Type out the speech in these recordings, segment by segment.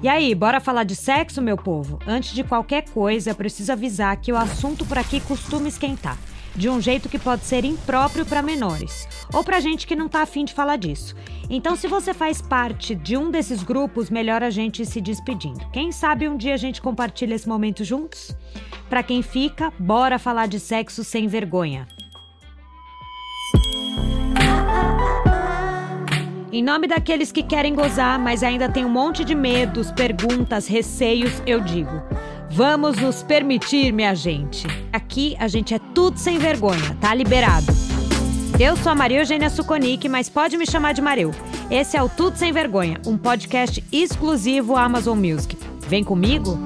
E aí, bora falar de sexo, meu povo? Antes de qualquer coisa, eu preciso avisar que o assunto por aqui costuma esquentar. De um jeito que pode ser impróprio para menores. Ou pra gente que não tá afim de falar disso. Então, se você faz parte de um desses grupos, melhor a gente ir se despedindo. Quem sabe um dia a gente compartilha esse momento juntos? Pra quem fica, bora falar de sexo sem vergonha. Em nome daqueles que querem gozar, mas ainda tem um monte de medos, perguntas, receios, eu digo: vamos nos permitir, minha gente. Aqui a gente é tudo sem vergonha, tá liberado. Eu sou a Maria Eugênia Suconic, mas pode me chamar de Mareu. Esse é o Tudo Sem Vergonha, um podcast exclusivo Amazon Music. Vem comigo?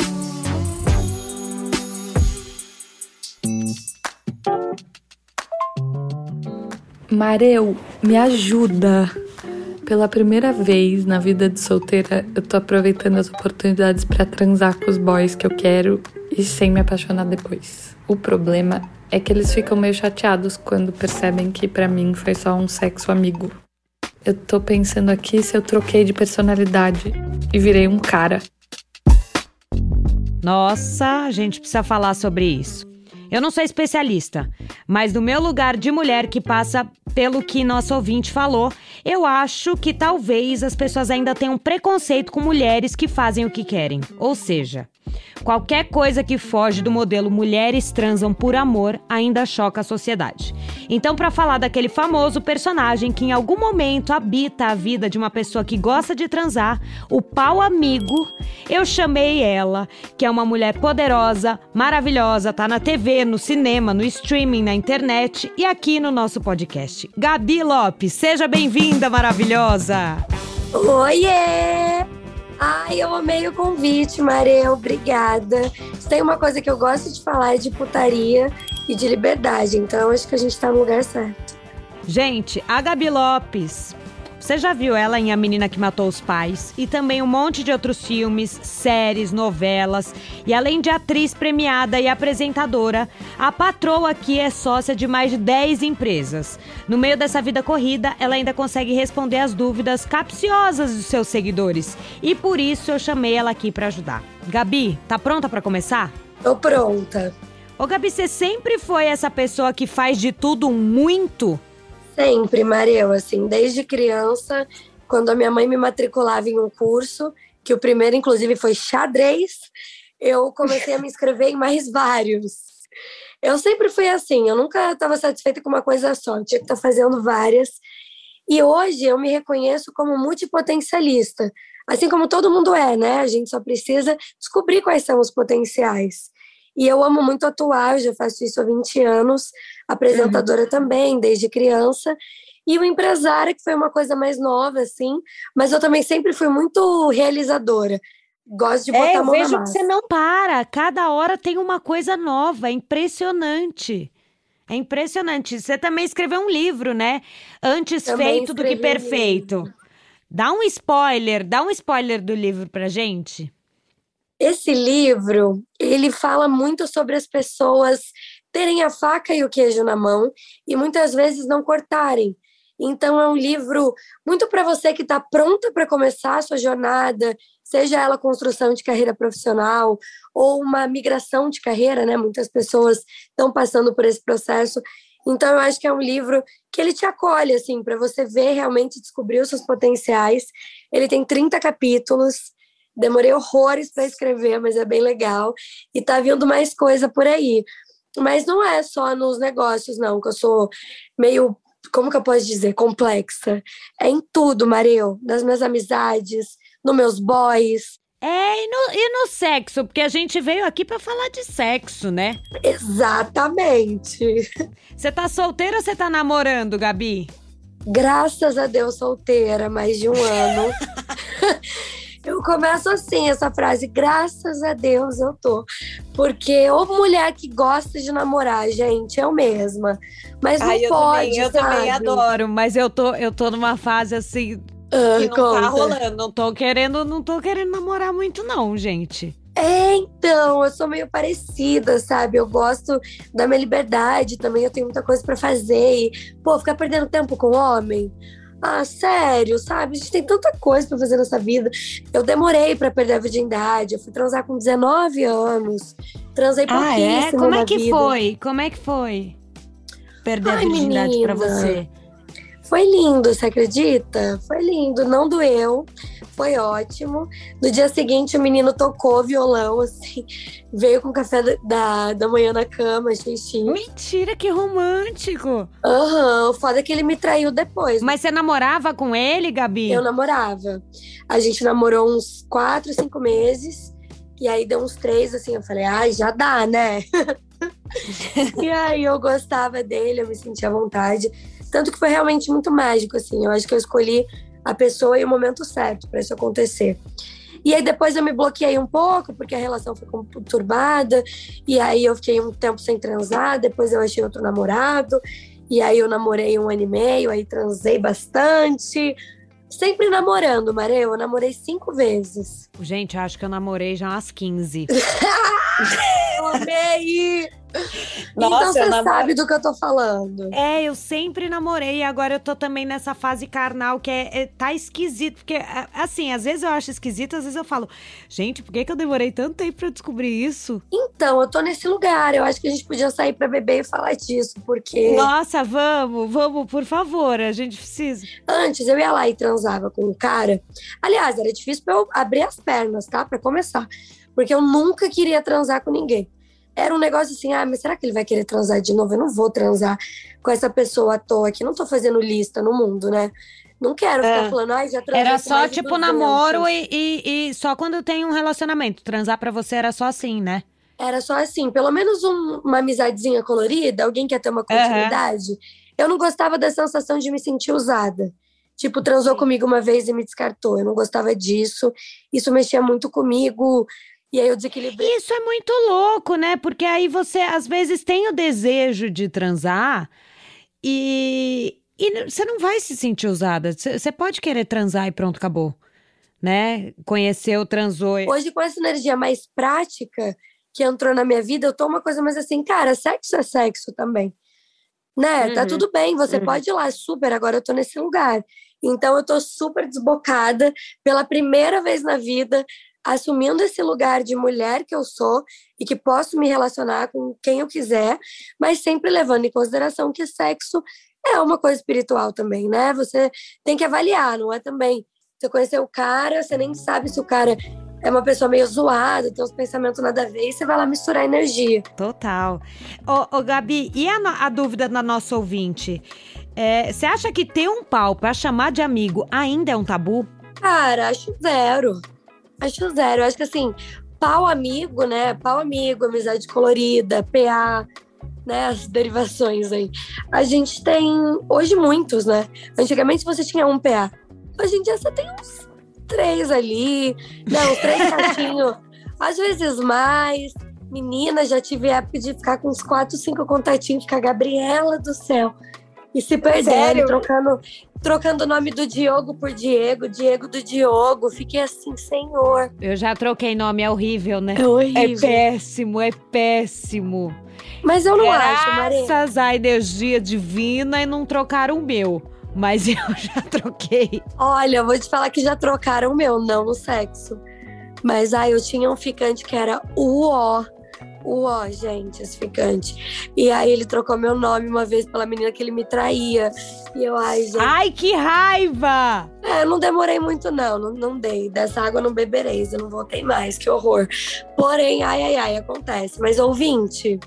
Mareu, me ajuda. Pela primeira vez na vida de solteira, eu tô aproveitando as oportunidades para transar com os boys que eu quero e sem me apaixonar depois. O problema é que eles ficam meio chateados quando percebem que para mim foi só um sexo amigo. Eu tô pensando aqui se eu troquei de personalidade e virei um cara. Nossa, a gente precisa falar sobre isso. Eu não sou especialista, mas no meu lugar de mulher que passa pelo que nosso ouvinte falou, eu acho que talvez as pessoas ainda tenham preconceito com mulheres que fazem o que querem. Ou seja, Qualquer coisa que foge do modelo mulheres transam por amor ainda choca a sociedade. Então, para falar daquele famoso personagem que em algum momento habita a vida de uma pessoa que gosta de transar, o pau amigo, eu chamei ela, que é uma mulher poderosa, maravilhosa, tá na TV, no cinema, no streaming, na internet e aqui no nosso podcast. Gabi Lopes, seja bem-vinda, maravilhosa! Oiê! Ai, eu amei o convite, Mareu. Obrigada. Se tem uma coisa que eu gosto de falar é de putaria e de liberdade. Então acho que a gente tá no lugar certo. Gente, a Gabi Lopes você já viu ela em A Menina que Matou os Pais e também um monte de outros filmes, séries, novelas. E além de atriz premiada e apresentadora, a patroa aqui é sócia de mais de 10 empresas. No meio dessa vida corrida, ela ainda consegue responder as dúvidas capciosas dos seus seguidores. E por isso eu chamei ela aqui para ajudar. Gabi, tá pronta para começar? Tô pronta. Ô Gabi, você sempre foi essa pessoa que faz de tudo muito? Sempre, Mareu, assim, desde criança, quando a minha mãe me matriculava em um curso, que o primeiro, inclusive, foi xadrez, eu comecei a me inscrever em mais vários. Eu sempre fui assim, eu nunca estava satisfeita com uma coisa só, eu tinha que estar tá fazendo várias. E hoje eu me reconheço como multipotencialista, assim como todo mundo é, né? A gente só precisa descobrir quais são os potenciais. E eu amo muito atuar, eu já faço isso há 20 anos, apresentadora uhum. também, desde criança. E o empresária, que foi uma coisa mais nova, assim, mas eu também sempre fui muito realizadora. Gosto de botar é, a mão vejo na massa. que você não para, cada hora tem uma coisa nova, é impressionante. É impressionante. Você também escreveu um livro, né? Antes também feito do que perfeito. Um dá um spoiler, dá um spoiler do livro pra gente. Esse livro, ele fala muito sobre as pessoas terem a faca e o queijo na mão e muitas vezes não cortarem. Então é um livro muito para você que está pronta para começar a sua jornada, seja ela construção de carreira profissional ou uma migração de carreira, né? Muitas pessoas estão passando por esse processo. Então eu acho que é um livro que ele te acolhe assim, para você ver realmente descobrir os seus potenciais. Ele tem 30 capítulos. Demorei horrores para escrever, mas é bem legal. E tá vindo mais coisa por aí. Mas não é só nos negócios, não, que eu sou meio, como que eu posso dizer, complexa. É em tudo, Mareu. Nas minhas amizades, nos meus boys. É, e no, e no sexo, porque a gente veio aqui para falar de sexo, né? Exatamente. Você tá solteira ou você tá namorando, Gabi? Graças a Deus, solteira, mais de um ano. Eu começo assim essa frase, graças a Deus eu tô. Porque ou mulher que gosta de namorar, gente, eu mesma. Mas não Ai, eu pode, também, Eu também adoro, mas eu tô, eu tô numa fase assim ah, que não tá conta. tá rolando. Não tô querendo, não tô querendo namorar muito não, gente. É, então, eu sou meio parecida, sabe? Eu gosto da minha liberdade também, eu tenho muita coisa para fazer. E, pô, ficar perdendo tempo com homem Ah, sério, sabe? A gente tem tanta coisa pra fazer nessa vida. Eu demorei pra perder a virgindade. Eu fui transar com 19 anos. Transei Ah, pouquíssimo é? Como é que vida. foi? Como é que foi? Perder a Ai, virgindade pra menina. você. Foi lindo, você acredita? Foi lindo, não doeu, foi ótimo. No dia seguinte, o menino tocou violão, assim, veio com café da- da, manhã na cama, xixi. Mentira, que romântico. Aham, o foda é que ele me traiu depois. Mas você namorava com ele, Gabi? Eu namorava. A gente namorou uns quatro, cinco meses. E aí deu uns três, assim, eu falei, ai, já dá, né? e aí eu gostava dele, eu me sentia à vontade. Tanto que foi realmente muito mágico, assim. Eu acho que eu escolhi a pessoa e o momento certo para isso acontecer. E aí depois eu me bloqueei um pouco, porque a relação foi conturbada. E aí eu fiquei um tempo sem transar, depois eu achei outro namorado. E aí eu namorei um ano e meio, aí transei bastante. Sempre namorando, Maré. Eu namorei cinco vezes. Gente, acho que eu namorei já umas 15. Eu amei! Nossa, então você namoro- sabe do que eu tô falando. É, eu sempre namorei e agora eu tô também nessa fase carnal que é, é- tá esquisito. Porque, é, assim, às vezes eu acho esquisito, às vezes eu falo, gente, por que, que eu demorei tanto tempo pra descobrir isso? Então, eu tô nesse lugar. Eu acho que a gente podia sair pra beber e falar disso, porque Nossa, vamos, vamos, por favor, a gente precisa. antes eu ia lá e transava com um cara. Aliás, era difícil pra eu abrir as pernas, tá? Pra começar. Porque eu nunca queria transar com ninguém. Era um negócio assim, ah, mas será que ele vai querer transar de novo? Eu não vou transar com essa pessoa à toa aqui. Não tô fazendo lista no mundo, né? Não quero ficar É. falando, ai, já transei Era só, tipo, 200. namoro e, e- e só quando tem um relacionamento. Transar pra você era só assim, né? Era só assim, pelo menos um- uma amizadezinha colorida, alguém quer ter uma continuidade. Eu não gostava da sensação de me sentir usada. Tipo, transou comigo uma vez e me descartou. Eu não gostava disso. Isso mexia muito comigo. E aí eu desequilibrei. Isso é muito louco, né? Porque aí você, às vezes, tem o desejo de transar e, e você não vai se sentir usada. Você pode querer transar e pronto, acabou. Né? Conheceu, transou. e- Hoje, com essa energia mais prática que entrou na minha vida, eu tô uma coisa mais assim, cara, sexo é sexo também. Né? Tá Uhum. tudo bem, você Uhum. pode ir lá, super, agora eu tô nesse lugar. Então eu tô super desbocada pela primeira vez na vida, assumindo esse lugar de mulher que eu sou e que posso me relacionar com quem eu quiser, mas sempre levando em consideração que sexo é uma coisa espiritual também, né? Você tem que avaliar, não é também. Você conheceu o cara, você nem sabe se o cara é uma pessoa meio zoada, tem uns pensamentos nada a ver, e você vai lá misturar energia. Total. Ô, ô, Gabi, e a, a dúvida da nossa ouvinte? É, Você acha que ter um pau pra chamar de amigo ainda é um tabu? Cara, acho zero. Acho zero. Acho que assim, pau amigo, né? Pau amigo, amizade colorida, PA, né? As derivações aí. A gente tem hoje muitos, né? Antigamente você tinha um PA. Hoje em dia você tem uns três ali, né? Uns três caixinhos, às vezes mais. Menina, já tive época de ficar com uns quatro, cinco contatinhos, ficar Gabriela do céu. E se perderem, Sério? trocando trocando o nome do Diogo por Diego, Diego do Diogo. Fiquei assim, senhor. Eu já troquei nome, é horrível, né? É É horrível. péssimo, é péssimo. Mas eu não acho, Maria. Graças à energia divina e não trocaram o meu. Mas eu já troquei. Olha, eu vou te falar que já trocaram o meu, não no sexo. Mas aí eu tinha um ficante que era o ó. O ó, gente, esse ficante. E aí ele trocou meu nome uma vez pela menina que ele me traía. E eu, ai, gente. Ai, que raiva! É, eu não demorei muito, não. Não, não dei. Dessa água não bebereis. Eu não voltei mais. Que horror. Porém, ai, ai, ai, acontece. Mas, ouvinte,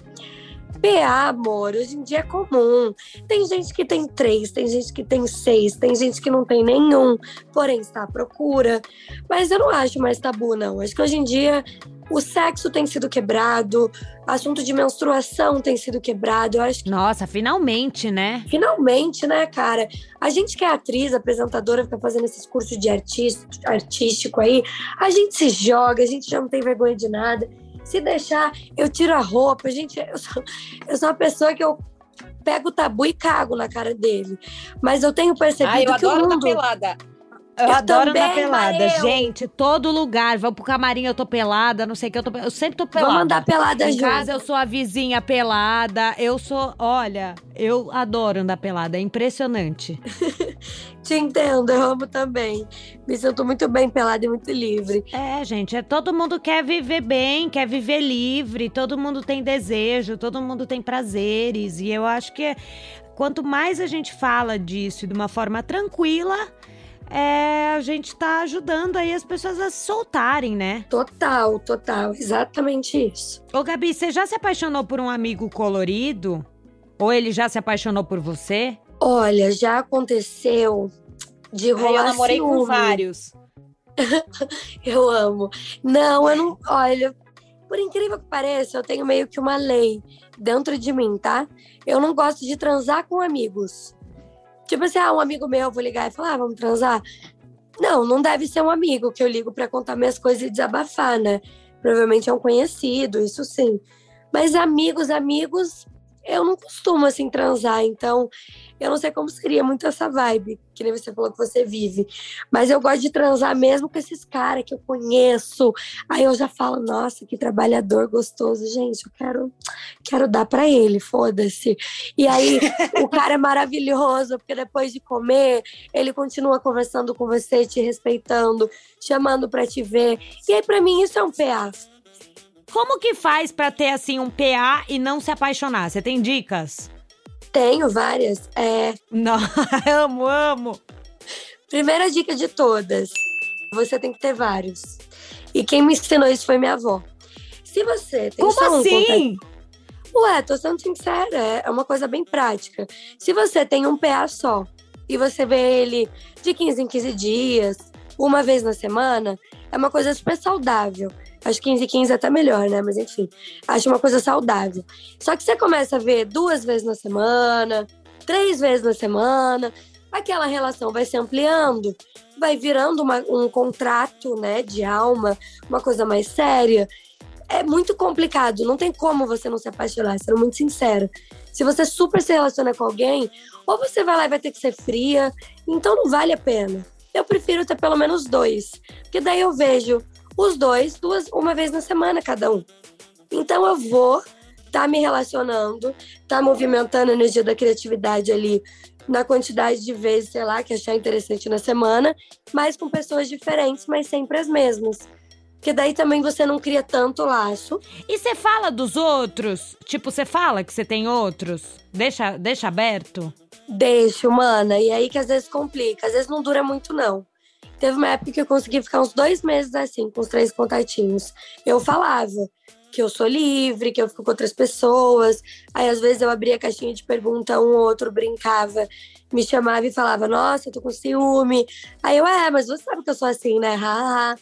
PA, amor, hoje em dia é comum. Tem gente que tem três, tem gente que tem seis, tem gente que não tem nenhum, porém está à procura. Mas eu não acho mais tabu, não. Acho que hoje em dia o sexo tem sido quebrado, assunto de menstruação tem sido quebrado. Eu acho que Nossa, finalmente, né? Finalmente, né, cara? A gente que é atriz, apresentadora, fica fazendo esses cursos de artista, artístico aí, a gente se joga, a gente já não tem vergonha de nada. Se deixar, eu tiro a roupa. Gente, eu sou, eu sou uma pessoa que eu pego o tabu e cago na cara dele. Mas eu tenho percebido Ai, eu que o adoro mundo... dar pelada. Eu, Eu adoro andar também, pelada. Mareu. Gente, todo lugar. Vamos pro camarim, eu tô pelada, não sei o que, eu tô Eu sempre tô pelada. Vamos andar pelada Em junto. casa eu sou a vizinha pelada. Eu sou. Olha, eu adoro andar pelada. É impressionante. Te entendo, eu amo também. Me sinto muito bem pelada e muito livre. É, gente, é, todo mundo quer viver bem, quer viver livre, todo mundo tem desejo, todo mundo tem prazeres. E eu acho que quanto mais a gente fala disso de uma forma tranquila, é, a gente tá ajudando aí as pessoas a se soltarem, né? Total, total, exatamente isso. Ô, Gabi, você já se apaixonou por um amigo colorido? Ou ele já se apaixonou por você? Olha, já aconteceu de rolar eu namorei ciúme. com vários. Eu amo. Não, eu não. Olha, por incrível que pareça, eu tenho meio que uma lei dentro de mim, tá? Eu não gosto de transar com amigos. Tipo assim, ah, um amigo meu, eu vou ligar e falar, ah, vamos transar? Não, não deve ser um amigo que eu ligo para contar minhas coisas e desabafar, né? Provavelmente é um conhecido, isso sim. Mas amigos, amigos, eu não costumo assim transar, então eu não sei como seria muito essa vibe, que nem você falou que você vive. Mas eu gosto de transar mesmo com esses caras que eu conheço. Aí eu já falo, nossa, que trabalhador gostoso. Gente, eu quero, quero dar para ele, foda-se. E aí o cara é maravilhoso, porque depois de comer, ele continua conversando com você, te respeitando, chamando para te ver. E aí, para mim, isso é um PA. Como que faz pra ter assim um PA e não se apaixonar? Você tem dicas? Tenho várias. É, Não, amo, amo. Primeira dica de todas: você tem que ter vários. E quem me ensinou isso foi minha avó. Se você tem Como só um assim? Ué, tô sendo sincera, é- é uma coisa bem prática. Se você tem um PA só e você vê ele de 15 em 15 dias, uma vez na semana, é uma coisa super saudável. Acho que 15 em 15 é até melhor, né? Mas enfim, acho uma coisa saudável. Só que você começa a ver duas vezes na semana, três vezes na semana, aquela relação vai se ampliando, vai virando uma- um contrato, né, de alma, uma coisa mais séria é muito complicado. Não tem como você não se apaixonar, sendo muito sincera. Se você super se relaciona com alguém, ou você vai lá e vai ter que ser fria, então não vale a pena. Eu prefiro ter pelo menos dois, porque daí eu vejo os dois duas, uma vez na semana cada um. Então eu vou tá me relacionando, tá movimentando a energia da criatividade ali na quantidade de vezes, sei lá, que achar interessante na semana, mas com pessoas diferentes, mas sempre as mesmas. Porque daí também você não cria tanto laço. E você fala dos outros? Tipo, você fala que você tem outros? Deixa, deixa aberto? Deixo, mana. E aí que às vezes complica. Às vezes não dura muito, não. Teve uma época que eu consegui ficar uns dois meses assim, com os três contatinhos. Eu falava que eu sou livre, que eu fico com outras pessoas. Aí às vezes eu abria a caixinha de pergunta, um ou outro brincava, me chamava e falava: Nossa, eu tô com ciúme. Aí eu, é, mas você sabe que eu sou assim, né? Haha.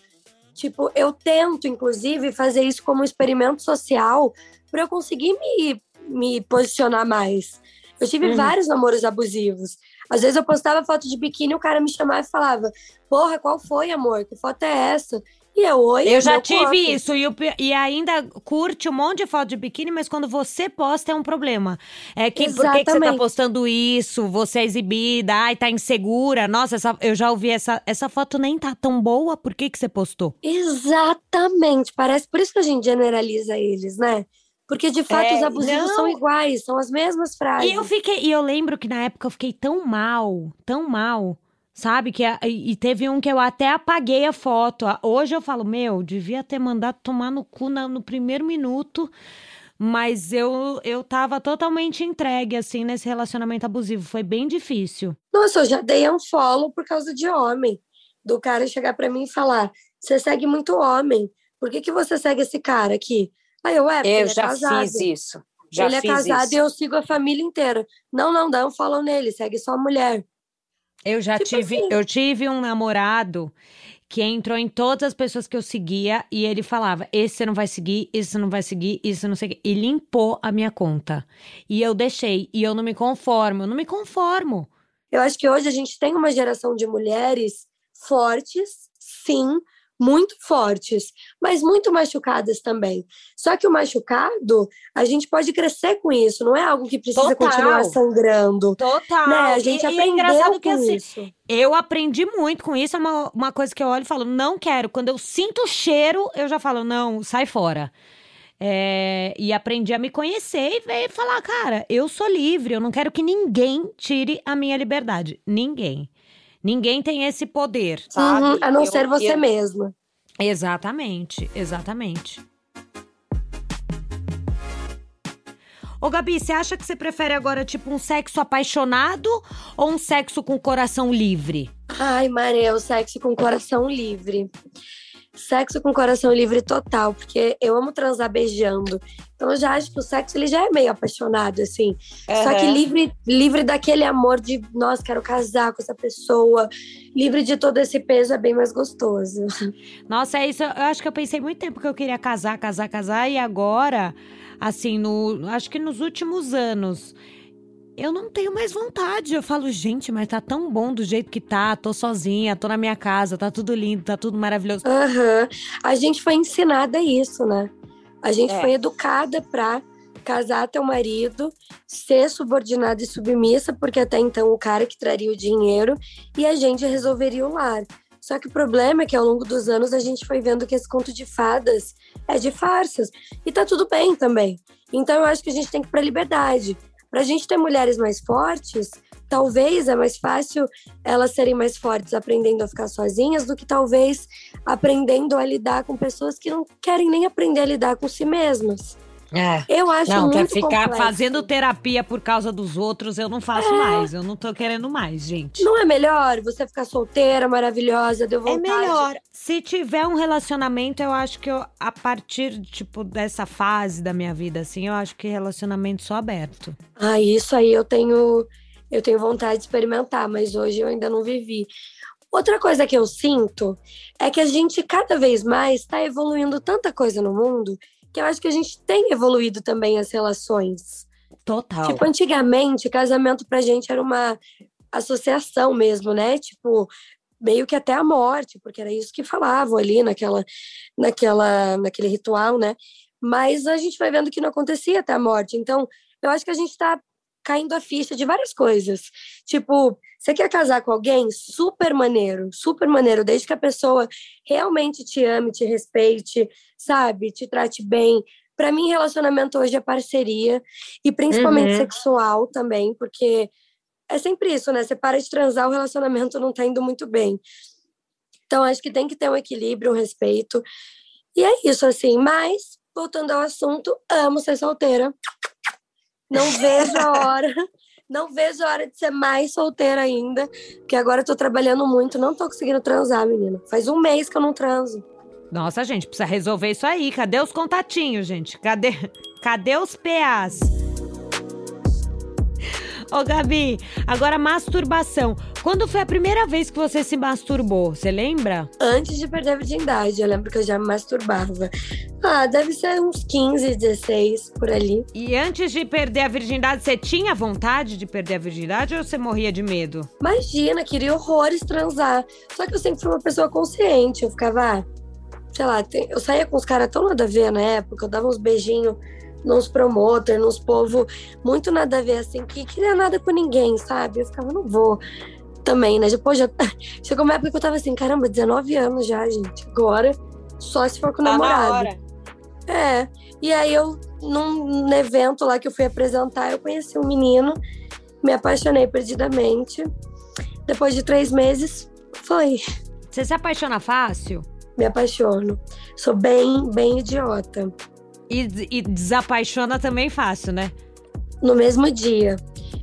Tipo, eu tento, inclusive, fazer isso como um experimento social para eu conseguir me, me posicionar mais. Eu tive Uhum. vários namoros abusivos. Às vezes eu postava foto de biquíni e o cara me chamava e falava: Porra, qual foi, amor? Que foto é essa? E eu, oi, Eu já tive corpo." isso. E, o e ainda curte um monte de foto de biquíni, mas quando você posta é um problema. É que por que, que você tá Exatamente. postando isso? Você é exibida, ai, tá insegura. Nossa, essa- eu já ouvi essa, essa foto nem tá tão boa. Por que, que você postou? Exatamente. Parece por isso que a gente generaliza eles, né? Porque de fato É, os abusivos não. são iguais, são as mesmas frases. E eu fiquei, e eu lembro que na época eu fiquei tão mal, tão mal, sabe? Que e teve um que eu até apaguei a foto. Hoje eu falo, meu, devia ter mandado tomar no cu na- no primeiro minuto. Mas eu, eu tava totalmente entregue, assim, nesse relacionamento abusivo. Foi bem difícil. Nossa, eu já dei um follow por causa de homem. Do cara chegar pra mim e falar: Você segue muito homem. Por que, que você segue esse cara aqui? Aí eu, é, porque Eu é já casado. fiz isso. Já ele é casado isso. e eu sigo a família inteira. Não, não, dá um follow nele, segue só a mulher. Eu já Tipo tive, assim. eu tive um namorado que entrou em todas as pessoas que eu seguia e ele falava: esse você não vai seguir, esse você não vai seguir, isso você não sei. E limpou a minha conta. E eu deixei. E eu não me conformo, eu não me conformo. Eu acho que hoje a gente tem uma geração de mulheres fortes, sim, muito fortes, mas muito machucadas também. Só que o machucado, a gente pode crescer com isso, não é algo que precisa Total. continuar sangrando. Total. Né? A gente e, e é aprendeu engraçado que com assim, isso. eu aprendi muito com isso. É uma, uma coisa que eu olho e falo: não quero. Quando eu sinto o cheiro, eu já falo: não, sai fora. É, e aprendi a me conhecer e veio falar, cara, eu sou livre, eu não quero que ninguém tire a minha liberdade. Ninguém. Ninguém tem esse poder. Sabe? Uhum, a não eu, ser você eu... mesma. Exatamente, exatamente. Ô, Gabi, você acha que você prefere agora, tipo, um sexo apaixonado ou um sexo com coração livre? Ai, Maria, o sexo com coração livre. Sexo com coração livre total, porque eu amo transar beijando. Então eu já acho que o sexo ele já é meio apaixonado, assim. Uhum. Só que livre, livre daquele amor de, nossa, quero casar com essa pessoa. Livre de todo esse peso é bem mais gostoso. Nossa, é isso. Eu acho que eu pensei muito tempo que eu queria casar, casar, casar. E agora assim, no, acho que nos últimos anos, eu não tenho mais vontade. Eu falo, gente, mas tá tão bom do jeito que tá. Tô sozinha, tô na minha casa, tá tudo lindo, tá tudo maravilhoso. Uhum. A gente foi ensinada isso, né? A gente é. foi educada pra casar teu marido, ser subordinada e submissa, porque até então o cara que traria o dinheiro e a gente resolveria o lar. Só que o problema é que ao longo dos anos a gente foi vendo que esse conto de fadas é de farsas. E tá tudo bem também. Então eu acho que a gente tem que ir pra liberdade. Pra gente ter mulheres mais fortes, talvez é mais fácil elas serem mais fortes aprendendo a ficar sozinhas do que talvez aprendendo a lidar com pessoas que não querem nem aprender a lidar com si mesmas. É. Eu acho não, muito quer ficar complexo. fazendo terapia por causa dos outros, eu não faço é. mais. Eu não tô querendo mais, gente. Não é melhor você ficar solteira, maravilhosa, deu vontade? É melhor. Se tiver um relacionamento, eu acho que eu, a partir, tipo, dessa fase da minha vida, assim, eu acho que relacionamento só aberto. Ah, isso aí eu tenho, eu tenho vontade de experimentar, mas hoje eu ainda não vivi. Outra coisa que eu sinto é que a gente cada vez mais está evoluindo tanta coisa no mundo que eu acho que a gente tem evoluído também as relações. Total. Tipo, antigamente, casamento pra gente era uma associação mesmo, né? Tipo, meio que até a morte, porque era isso que falavam ali naquela, naquela, naquele ritual, né? Mas a gente vai vendo que não acontecia até a morte. Então, eu acho que a gente está caindo a ficha de várias coisas. Tipo, você quer casar com alguém? Super maneiro, super maneiro, desde que a pessoa realmente te ame, te respeite, sabe? Te trate bem. Para mim, relacionamento hoje é parceria e principalmente uhum. sexual também, porque é sempre isso, né? Você para de transar, o relacionamento não tá indo muito bem. Então, acho que tem que ter um equilíbrio, um respeito. E é isso, assim. Mas, voltando ao assunto, amo ser solteira. Não vejo a hora. Não vejo a hora de ser mais solteira ainda, porque agora eu tô trabalhando muito, não tô conseguindo transar, menina. Faz um mês que eu não transo. Nossa, gente, precisa resolver isso aí. Cadê os contatinhos, gente? Cadê, cadê os PAs? Ô, Gabi, agora masturbação. Quando foi a primeira vez que você se masturbou? Você lembra? Antes de perder a virgindade, eu lembro que eu já me masturbava. Ah, deve ser uns 15, 16 por ali. E antes de perder a virgindade, você tinha vontade de perder a virgindade ou você morria de medo? Imagina, queria horrores transar. Só que eu sempre fui uma pessoa consciente. Eu ficava, ah, sei lá, eu saía com os caras tão nada a ver na época, eu dava uns beijinhos nos promoters, nos povo muito nada a ver, assim, que queria nada com ninguém, sabe? Eu ficava, não vou também, né? Depois já chegou uma época que eu tava assim, caramba, 19 anos já, gente. Agora, só se for com o tá namorado. É. E aí eu, num evento lá que eu fui apresentar, eu conheci um menino, me apaixonei perdidamente. Depois de três meses, foi. Você se apaixona fácil? Me apaixono. Sou bem, bem idiota. E, e desapaixona também fácil, né? No mesmo dia.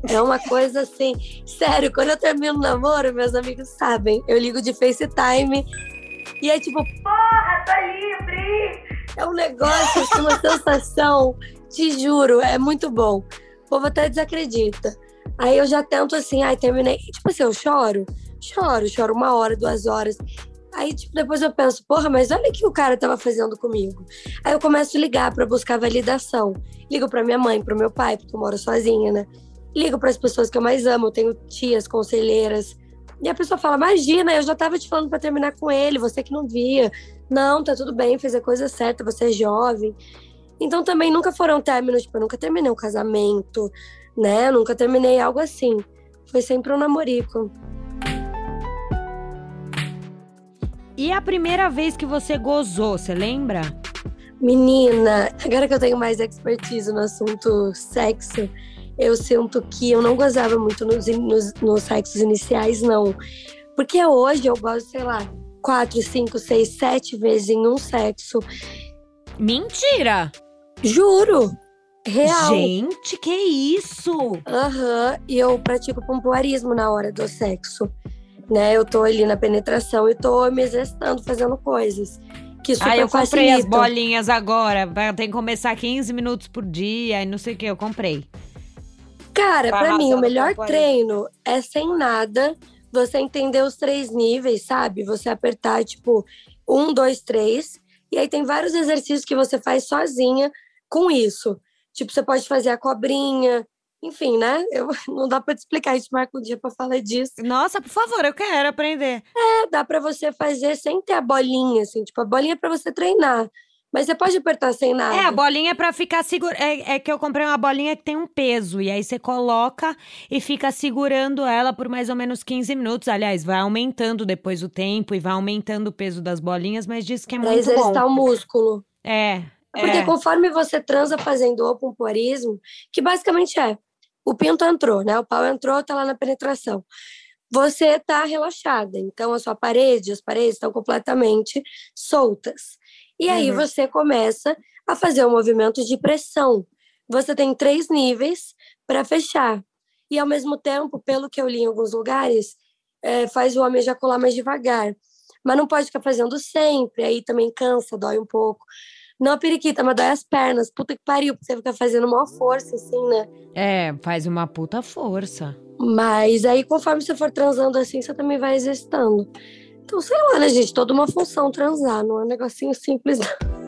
É uma coisa assim, sério, quando eu termino o namoro, meus amigos sabem, eu ligo de FaceTime e é tipo, porra, tá livre! É um negócio, assim, uma sensação, te juro, é muito bom. O povo até desacredita. Aí eu já tento assim, ai, terminei. Tipo assim, eu choro, choro, choro uma hora, duas horas. Aí, tipo, depois eu penso, porra, mas olha o que o cara tava fazendo comigo. Aí eu começo a ligar para buscar validação. Ligo para minha mãe, pro meu pai, porque eu moro sozinha, né? Ligo para as pessoas que eu mais amo, eu tenho tias, conselheiras. E a pessoa fala: Imagina, eu já tava te falando para terminar com ele, você que não via. Não, tá tudo bem, fez a coisa certa, você é jovem. Então também nunca foram términos, tipo, eu nunca terminei um casamento, né? nunca terminei algo assim. Foi sempre um namorico. E a primeira vez que você gozou, você lembra? Menina, agora que eu tenho mais expertise no assunto sexo, eu sinto que eu não gozava muito nos, nos, nos sexos iniciais, não. Porque hoje eu gosto, sei lá, quatro, cinco, seis, sete vezes em um sexo. Mentira! Juro! Real. Gente, que isso? Aham, e eu pratico pompoarismo na hora do sexo. Né? Eu tô ali na penetração e tô me exercitando, fazendo coisas. Que super Ah, eu comprei as bolinhas agora. Vai- Tem que começar 15 minutos por dia e não sei o que. Eu comprei. Cara, Pra pra mim, o melhor treino é sem nada, você entender os três níveis, sabe? Você apertar, tipo, um, dois, três. E aí tem vários exercícios que você faz sozinha com isso. Tipo, você pode fazer a cobrinha, enfim, né? Eu, não dá pra te explicar, a gente marca um dia pra falar disso. Nossa, por favor, eu quero aprender. É, dá pra você fazer sem ter a bolinha, assim, tipo, a bolinha é pra você treinar. Mas você pode apertar sem nada. É, a bolinha é pra ficar segura. É, é que eu comprei uma bolinha que tem um peso. E aí você coloca e fica segurando ela por mais ou menos 15 minutos. Aliás, vai aumentando depois o tempo e vai aumentando o peso das bolinhas, mas diz que é pra muito exercitar bom. o músculo. É. Porque é. conforme você transa fazendo o pompoarismo, que basicamente é, o pinto entrou, né? O pau entrou, tá lá na penetração. Você tá relaxada, então a sua parede, as paredes estão completamente soltas. E aí Uhum. você começa a fazer o movimento de pressão. Você tem três níveis para fechar. E ao mesmo tempo, pelo que eu li em alguns lugares, é, faz o homem ejacular mais devagar. Mas não pode ficar fazendo sempre, aí também cansa, dói um pouco. Não a periquita, mas dói as pernas. Puta que pariu, porque você fica fazendo maior força, assim, né? É, faz uma puta força. Mas aí, conforme você for transando assim, você também vai exercitando. Então, sei lá, né, gente? Toda uma função transar, não é um negocinho simples, não.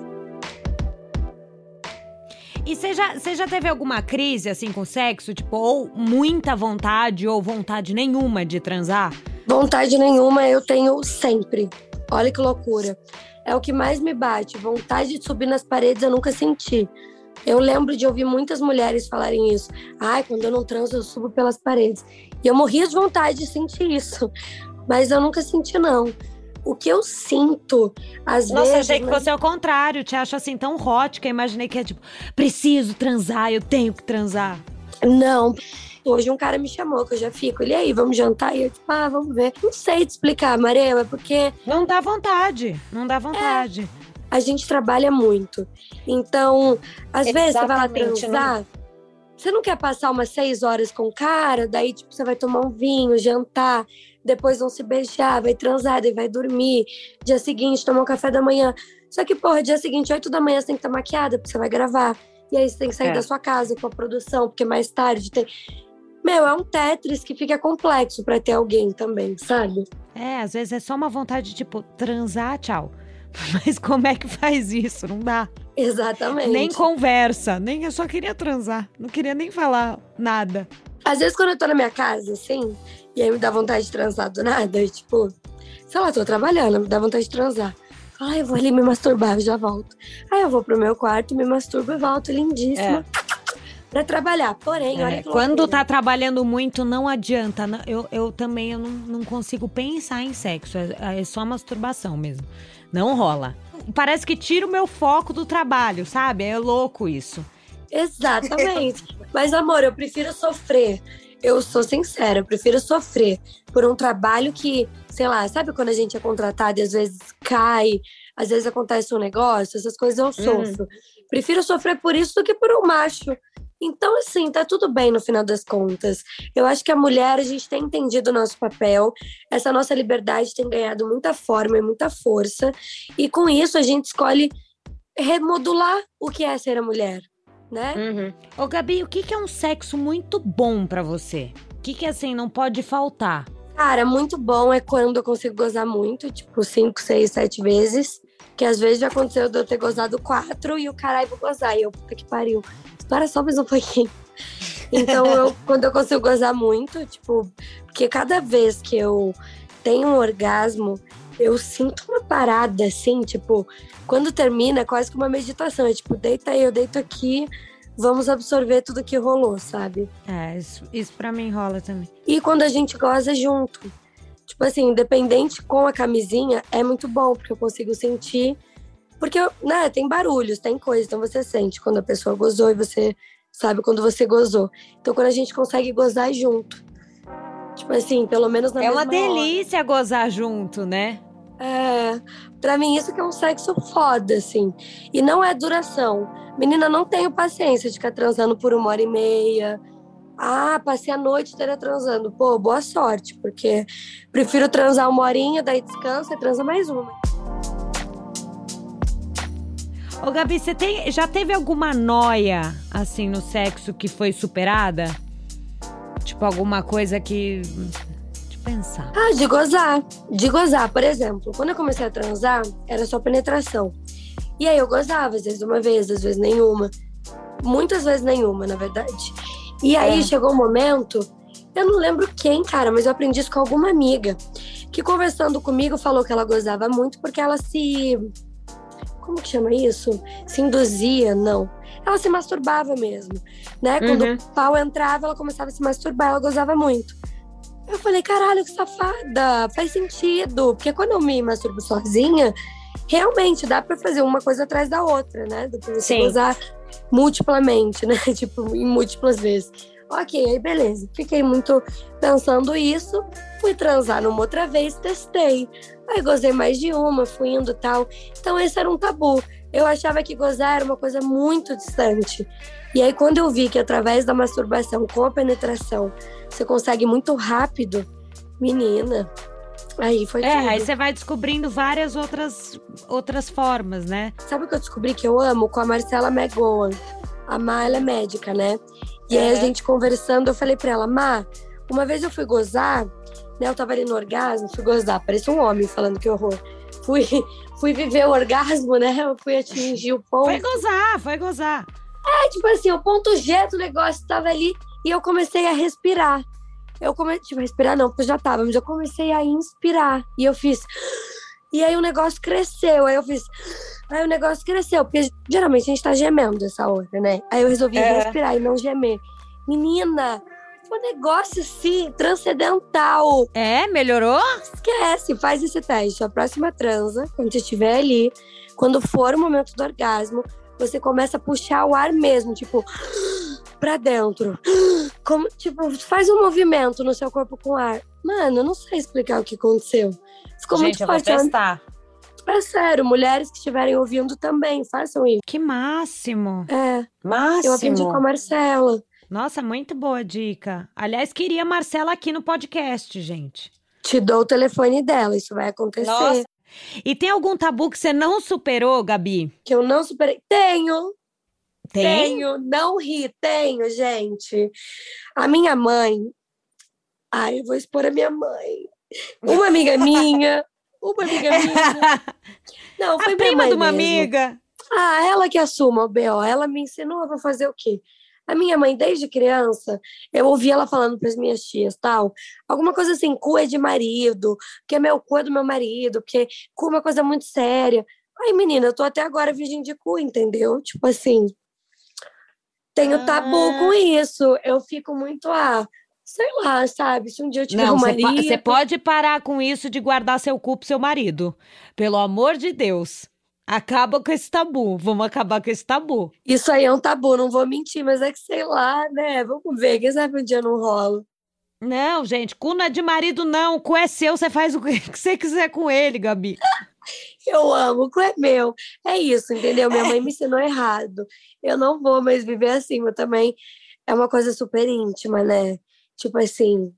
E você já, você já teve alguma crise assim com sexo? Tipo, ou muita vontade ou vontade nenhuma de transar? Vontade nenhuma eu tenho sempre. Olha que loucura. É o que mais me bate. Vontade de subir nas paredes eu nunca senti. Eu lembro de ouvir muitas mulheres falarem isso. Ai, quando eu não transo, eu subo pelas paredes. E eu morria de vontade de sentir isso. Mas eu nunca senti, não. O que eu sinto, às Nossa, vezes. achei que mas- fosse ao contrário. Te acho assim tão hot que eu imaginei que é tipo, preciso transar, eu tenho que transar. Não. Hoje um cara me chamou, que eu já fico. Ele, e aí, vamos jantar? E eu, tipo, ah, vamos ver. Não sei te explicar, Marema, é porque Não dá vontade. Não dá vontade. a gente trabalha muito. Então, às vezes você vai lá Exatamente, né? transar, você não quer passar umas seis horas com o cara, daí, tipo, você vai tomar um vinho, jantar, depois vão se beijar, vai transar, daí vai dormir. Dia seguinte, tomar um café da manhã. Só que, porra, dia seguinte, oito da manhã, você tem que estar maquiada, porque você vai gravar. E aí você tem que sair É. da sua casa com a produção, porque mais tarde tem. Meu, é um Tetris que fica complexo pra ter alguém também, sabe? É, às vezes é só uma vontade, tipo, transar, tchau. Mas como é que faz isso? Não dá. Exatamente. Nem conversa, nem eu só queria transar. Não queria nem falar nada. Às vezes, quando eu tô na minha casa, assim, e aí me dá vontade de transar do nada, e, tipo, sei lá, tô trabalhando, me dá vontade de transar. Ai, eu vou ali me masturbar, eu já volto. Aí eu vou pro meu quarto, me masturbo e volto lindíssima pra trabalhar. Porém, olha É, que quando loucura. tá trabalhando muito, não adianta. Eu, eu também eu não, não consigo pensar em sexo. É, é só masturbação mesmo. Não rola. Parece que tira o meu foco do trabalho, sabe? É louco isso. Exatamente. Mas, amor, eu prefiro sofrer. Eu sou sincera, eu prefiro sofrer por um trabalho que, sei lá, sabe quando a gente é contratado e às vezes cai, às vezes acontece um negócio, essas coisas eu sofro. Prefiro sofrer por isso do que por um macho. Então, assim, tá tudo bem no final das contas. Eu acho que a mulher, a gente tem entendido o nosso papel, essa nossa liberdade tem ganhado muita forma e muita força, e com isso a gente escolhe remodular o que é ser a mulher, né? Ô, Gabi, o que, que é um sexo muito bom pra você? O que, que assim não pode faltar? Cara, muito bom é quando eu consigo gozar muito, tipo, cinco, seis, sete vezes. Que às vezes já aconteceu de eu ter gozado quatro e o caralho vou gozar. E eu, puta que pariu. Espera só mais um pouquinho. Então, eu, quando eu consigo gozar muito, tipo, porque cada vez que eu tenho um orgasmo, eu sinto uma parada, assim, tipo, quando termina, é quase que uma meditação. É tipo, deita aí, eu deito aqui, vamos absorver tudo que rolou, sabe? É, isso, isso pra mim rola também. E quando a gente goza junto. Tipo assim, independente com a camisinha, é muito bom, porque eu consigo sentir. Porque, né, tem barulhos, tem coisa, então você sente quando a pessoa gozou e você sabe quando você gozou. Então, quando a gente consegue gozar junto. Tipo assim, pelo menos na É uma mesma hora. delícia gozar junto, né? É, pra mim isso que é um sexo foda, assim. E não é duração. Menina, não tenho paciência de ficar transando por uma hora e meia. Ah, passei a noite inteira transando. Pô, boa sorte, porque prefiro transar uma horinha, daí descansa e transa mais uma. Ô, Gabi, você tem, já teve alguma noia, assim, no sexo que foi superada? Tipo, alguma coisa que. Eu pensar. Ah, de gozar. De gozar, por exemplo. Quando eu comecei a transar, era só penetração. E aí eu gozava, às vezes uma vez, às vezes nenhuma. Muitas vezes nenhuma, na verdade. E aí É. chegou um momento, eu não lembro quem, cara, mas eu aprendi isso com alguma amiga. Que conversando comigo falou que ela gozava muito porque ela se. Como que chama isso? Se induzia, não. Ela se masturbava mesmo, né? Quando Uhum. o pau entrava, ela começava a se masturbar, ela gozava muito. Eu falei, caralho, que safada, faz sentido. Porque quando eu me masturbo sozinha, realmente dá pra fazer uma coisa atrás da outra, né? Dá pra você Sim. gozar multiplamente, né? tipo, em múltiplas vezes. Ok, aí beleza. Fiquei muito pensando isso. Fui transar numa outra vez, testei. Aí gozei mais de uma, fui indo e tal. Então esse era um tabu. Eu achava que gozar era uma coisa muito distante. E aí quando eu vi que através da masturbação com a penetração você consegue muito rápido, menina, aí foi É, tudo. aí você vai descobrindo várias outras, outras formas, né? Sabe o que eu descobri que eu amo? Com a Marcela McGowan. A Má, ela é médica, né? E aí a É. gente conversando, eu falei pra ela, Má, uma vez eu fui gozar, né? Eu tava ali no orgasmo, fui gozar, parecia um homem falando que horror. Fui, fui viver o orgasmo, né? Eu fui atingir o ponto. Foi gozar, foi gozar. É, tipo assim, o ponto G do negócio tava ali e eu comecei a respirar. Eu comecei, tipo, respirar não, porque eu já tava, mas eu comecei a inspirar. E eu fiz. E aí o negócio cresceu. Aí eu fiz. Aí o negócio cresceu, porque geralmente a gente tá gemendo essa hora, né? Aí eu resolvi É. respirar e não gemer. Menina, foi um negócio assim, transcendental. É, melhorou? Esquece, faz esse teste. A próxima transa, quando você estiver ali, quando for o momento do orgasmo, você começa a puxar o ar mesmo, tipo, pra dentro. Como, tipo, faz um movimento no seu corpo com ar. Mano, eu não sei explicar o que aconteceu. Ficou muito forte. testar. É sério, mulheres que estiverem ouvindo também, façam isso. Que máximo. É, Máximo. eu aprendi com a Marcela. Nossa, muito boa dica. Aliás, queria a Marcela aqui no podcast, gente. Te dou o telefone dela, isso vai acontecer. Nossa. E tem algum tabu que você não superou, Gabi? Que eu não superei. Tenho, Tem? Tenho, não ri, tenho, gente. A minha mãe. Ai, eu vou expor a minha mãe. Uma amiga minha. Uma amiga minha. Não, foi a prima de uma mesmo. amiga. Ah, ela que assuma o B.O. Ela me ensinou, vou fazer o quê? A minha mãe, desde criança, eu ouvia ela falando para as minhas tias, tal. Alguma coisa assim, cu é de marido, porque meu cu é do meu marido, porque cu é uma coisa muito séria. Ai, menina, eu tô até agora virgem de cu, entendeu? Tipo assim, tenho tabu Ah. com isso. Eu fico muito, ah, sei lá, sabe? Se um dia eu tiver Não, um você marido... você pode parar com isso de guardar seu cu pro seu marido. Pelo amor de Deus. Acaba com esse tabu. Vamos acabar com esse tabu. Isso aí é um tabu, não vou mentir, mas é que sei lá, né? Vamos ver, quem sabe um dia não rola. Não, gente, cu não é de marido, não. O cu é seu, você faz o que você quiser com ele, Gabi. Eu amo, é meu. É isso, entendeu? Minha mãe me ensinou errado. Eu não vou mais viver assim, mas também é uma coisa super íntima, né? Tipo assim,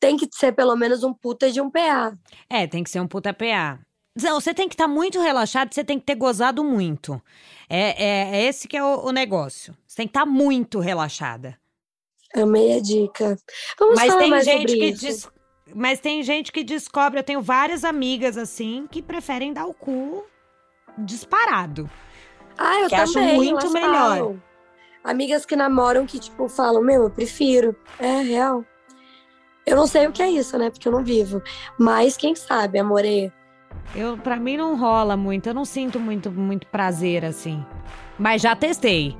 tem que ser pelo menos um puta de um PA. É, tem que ser um puta PA. Não, você tem que estar muito relaxado, você tem que ter gozado muito. É, é, é esse que é o, o negócio. Você tem que estar muito relaxada. Amei a dica. Vamos Mas falar tem mais gente sobre que isso. des- Mas tem gente que descobre, eu tenho várias amigas assim que preferem dar o cu disparado. Ah, eu que acho também, muito elas melhor. falam. Amigas que namoram que, tipo, falam, meu, eu prefiro. É real. Eu não sei o que é isso, né? Porque eu não vivo. Mas quem sabe, amore. Eu, para mim não rola muito, eu não sinto muito, muito prazer assim. Mas já testei.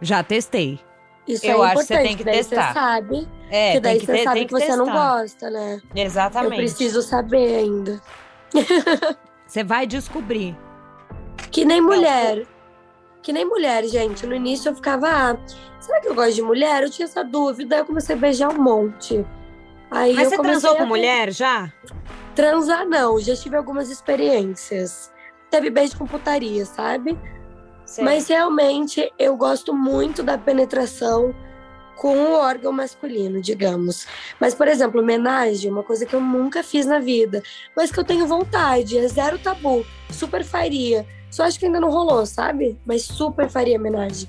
Já testei. Isso Eu é acho que você importante, tem que testar. você sabe. É, que daí tem que você ter- sabe tem que, você não gosta, né? Exatamente. Eu preciso saber ainda. Você vai descobrir. Que nem mulher. Que nem mulher, gente. No início eu ficava, ah, será que eu gosto de mulher? Eu tinha essa dúvida, eu comecei a beijar um monte. Aí Mas você transou a com ver. mulher já? Transar não, já tive algumas experiências. Teve beijo com putaria, sabe? Mas realmente eu gosto muito da penetração com o órgão masculino, digamos. Mas, por exemplo, homenagem, uma coisa que eu nunca fiz na vida, mas que eu tenho vontade, é zero tabu, super faria. Só acho que ainda não rolou, sabe? Mas super faria homenagem.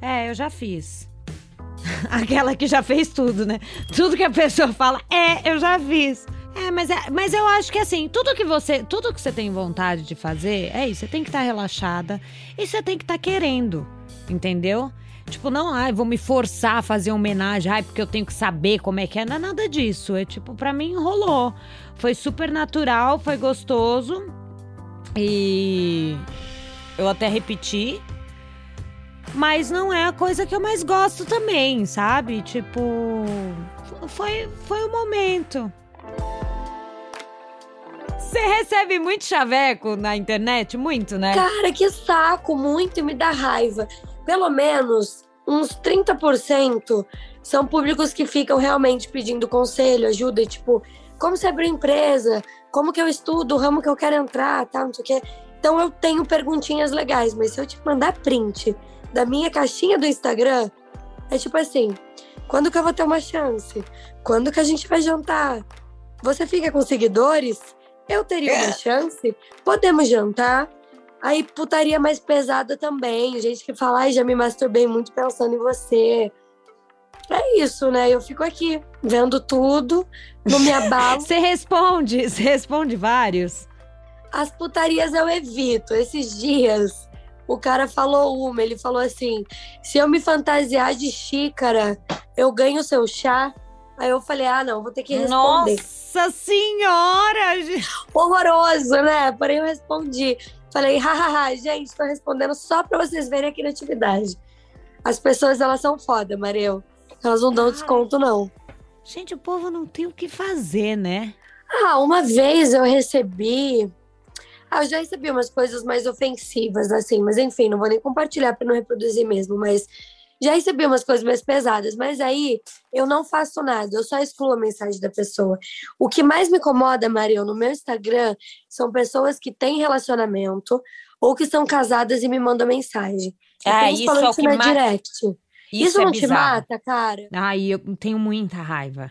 É, eu já fiz. Aquela que já fez tudo, né? Tudo que a pessoa fala, é, eu já fiz. É, mas, é, mas eu acho que assim, tudo que você, tudo que você tem vontade de fazer, é isso, você tem que estar relaxada e você tem que estar querendo, entendeu? Tipo, não, ai, vou me forçar a fazer homenagem, ai, porque eu tenho que saber como é que é, não é nada disso. É tipo, pra mim rolou. Foi super natural, foi gostoso. E eu até repeti. Mas não é a coisa que eu mais gosto também, sabe? Tipo, foi, foi o momento. Você recebe muito chaveco na internet? Muito, né? Cara, que saco, muito me dá raiva. Pelo menos uns 30% são públicos que ficam realmente pedindo conselho, ajuda, tipo, como você abriu empresa, como que eu estudo, o ramo que eu quero entrar, tal, não sei o quê. Então eu tenho perguntinhas legais, mas se eu te mandar print da minha caixinha do Instagram, é tipo assim, quando que eu vou ter uma chance? Quando que a gente vai jantar? Você fica com seguidores? Eu teria uma chance? Podemos jantar? Aí putaria mais pesada também, gente que fala, ai, já me masturbei muito pensando em você. É isso, né? Eu fico aqui vendo tudo, não me abalo. Você responde, você responde vários. As putarias eu evito. Esses dias, o cara falou uma, ele falou assim: se eu me fantasiar de xícara, eu ganho seu chá. Aí eu falei, ah, não, vou ter que responder. Nossa senhora! Horroroso, né? Porém, eu respondi. Falei, hahaha, gente, tô respondendo só pra vocês verem a criatividade. As pessoas, elas são foda, Mareu. Elas não dão desconto, não. Gente, o povo não tem o que fazer, né? Ah, uma vez eu recebi. Ah, eu já recebi umas coisas mais ofensivas, assim, mas enfim, não vou nem compartilhar pra não reproduzir mesmo, mas já recebi umas coisas mais pesadas, mas aí eu não faço nada, eu só excluo a mensagem da pessoa. O que mais me incomoda, Mariel, no meu Instagram, são pessoas que têm relacionamento ou que são casadas e me mandam mensagem. Ah, isso é o que na mais. direct. Isso, é não te bizarro. mata, cara? Ai, eu tenho muita raiva.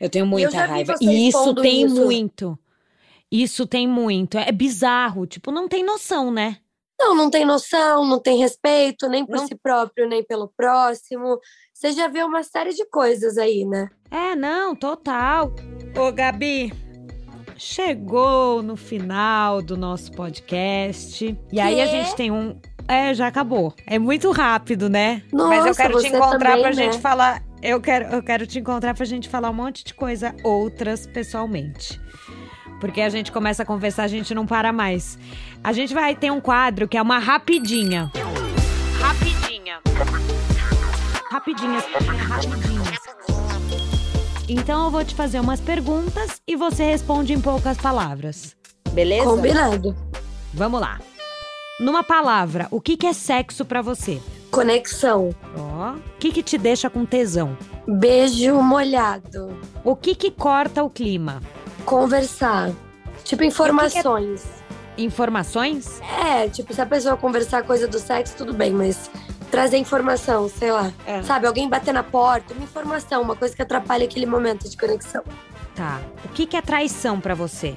Eu tenho eu muita vi raiva. E isso tem isso. muito. Isso tem muito. É bizarro. Tipo, não tem noção, né? Não, não tem noção, não tem respeito, nem por Não. si próprio, nem pelo próximo. Você já vê uma série de coisas aí, né? É, não, total. Ô, Gabi, chegou no final do nosso podcast. E aí a gente tem um. É, já acabou. É muito rápido, né? Nossa, Mas eu quero te encontrar também, pra né? gente falar. Eu quero, eu quero te encontrar pra gente falar um monte de coisa outras pessoalmente. Porque a gente começa a conversar, a gente não para mais. A gente vai ter um quadro que é uma rapidinha. Rapidinha. Rapidinhas, rapidinhas. Então eu vou te fazer umas perguntas e você responde em poucas palavras. Beleza? Combinado. Vamos lá. Numa palavra, o que, que é sexo pra você? Conexão. Ó. O que, que te deixa com tesão? Beijo molhado. O que, que corta o clima? Conversar. Tipo, informações. Informações? É, tipo, se a pessoa conversar coisa do sexo, tudo bem, mas trazer informação, sei lá. É. Sabe, alguém bater na porta, uma informação, uma coisa que atrapalha aquele momento de conexão. Tá. O que, que é traição pra você?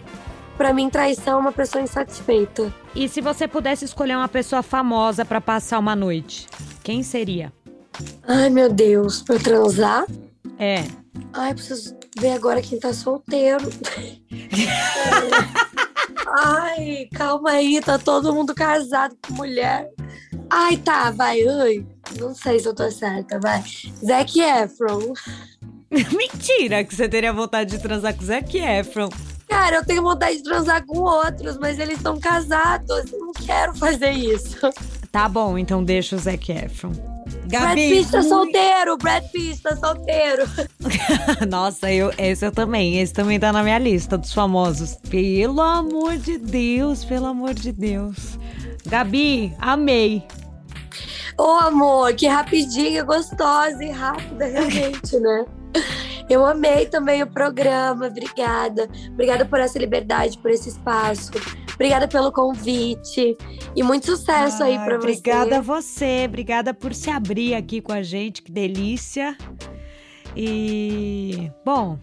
Pra mim, traição é uma pessoa insatisfeita. E se você pudesse escolher uma pessoa famosa pra passar uma noite, quem seria? Ai, meu Deus, pra transar? É. Ai, preciso ver agora quem tá solteiro. Ai, calma aí, tá todo mundo casado com mulher. Ai, tá, vai, ai. Não sei se eu tô certa, vai. Zac Efron. Mentira que você teria vontade de transar com o Zac Efron. Cara, eu tenho vontade de transar com outros, mas eles estão casados. Eu não quero fazer isso. Tá bom, então deixa o Zac Efron. Brad Pitt tá solteiro, Brad Pitt tá solteiro. Nossa, eu, esse eu também. Esse também tá na minha lista dos famosos. Pelo amor de Deus, pelo amor de Deus. Gabi, amei. Ô, amor, que rapidinha, gostosa e rápida, realmente, né? Eu amei também o programa. Obrigada. Obrigada por essa liberdade, por esse espaço. Obrigada pelo convite e muito sucesso aí para você. Obrigada a você, obrigada por se abrir aqui com a gente, que delícia. E bom,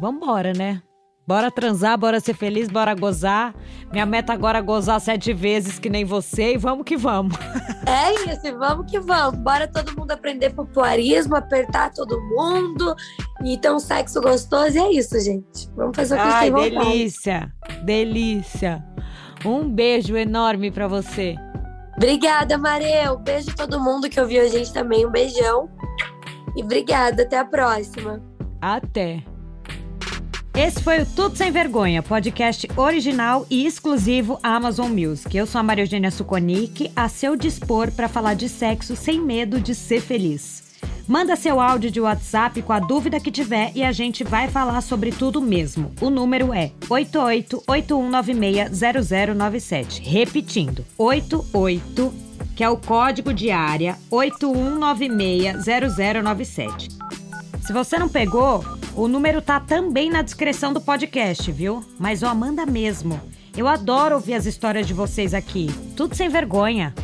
vamos embora, né? Bora transar, bora ser feliz, bora gozar. Minha meta agora é gozar sete vezes que nem você e vamos que vamos. É isso, vamos que vamos. Bora todo mundo aprender popularismo, apertar todo mundo e ter um sexo gostoso. E é isso, gente. Vamos fazer o que Ai, delícia, delícia. Um beijo enorme para você. Obrigada, Mareu. Beijo a todo mundo que ouviu a gente também. Um beijão. E obrigada. Até a próxima. Até. Esse foi o Tudo Sem Vergonha, podcast original e exclusivo Amazon Music. Eu sou a Maria Eugênia Suconic, a seu dispor para falar de sexo sem medo de ser feliz. Manda seu áudio de WhatsApp com a dúvida que tiver e a gente vai falar sobre tudo mesmo. O número é 8881960097. Repetindo, 88 que é o código de área 81960097. Se você não pegou, o número tá também na descrição do podcast, viu? Mas ó, manda mesmo. Eu adoro ouvir as histórias de vocês aqui. Tudo sem vergonha.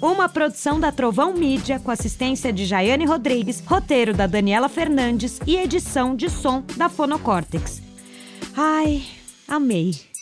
Uma produção da Trovão Mídia com assistência de Jaiane Rodrigues, roteiro da Daniela Fernandes e edição de som da Fonocórtex. Ai, amei.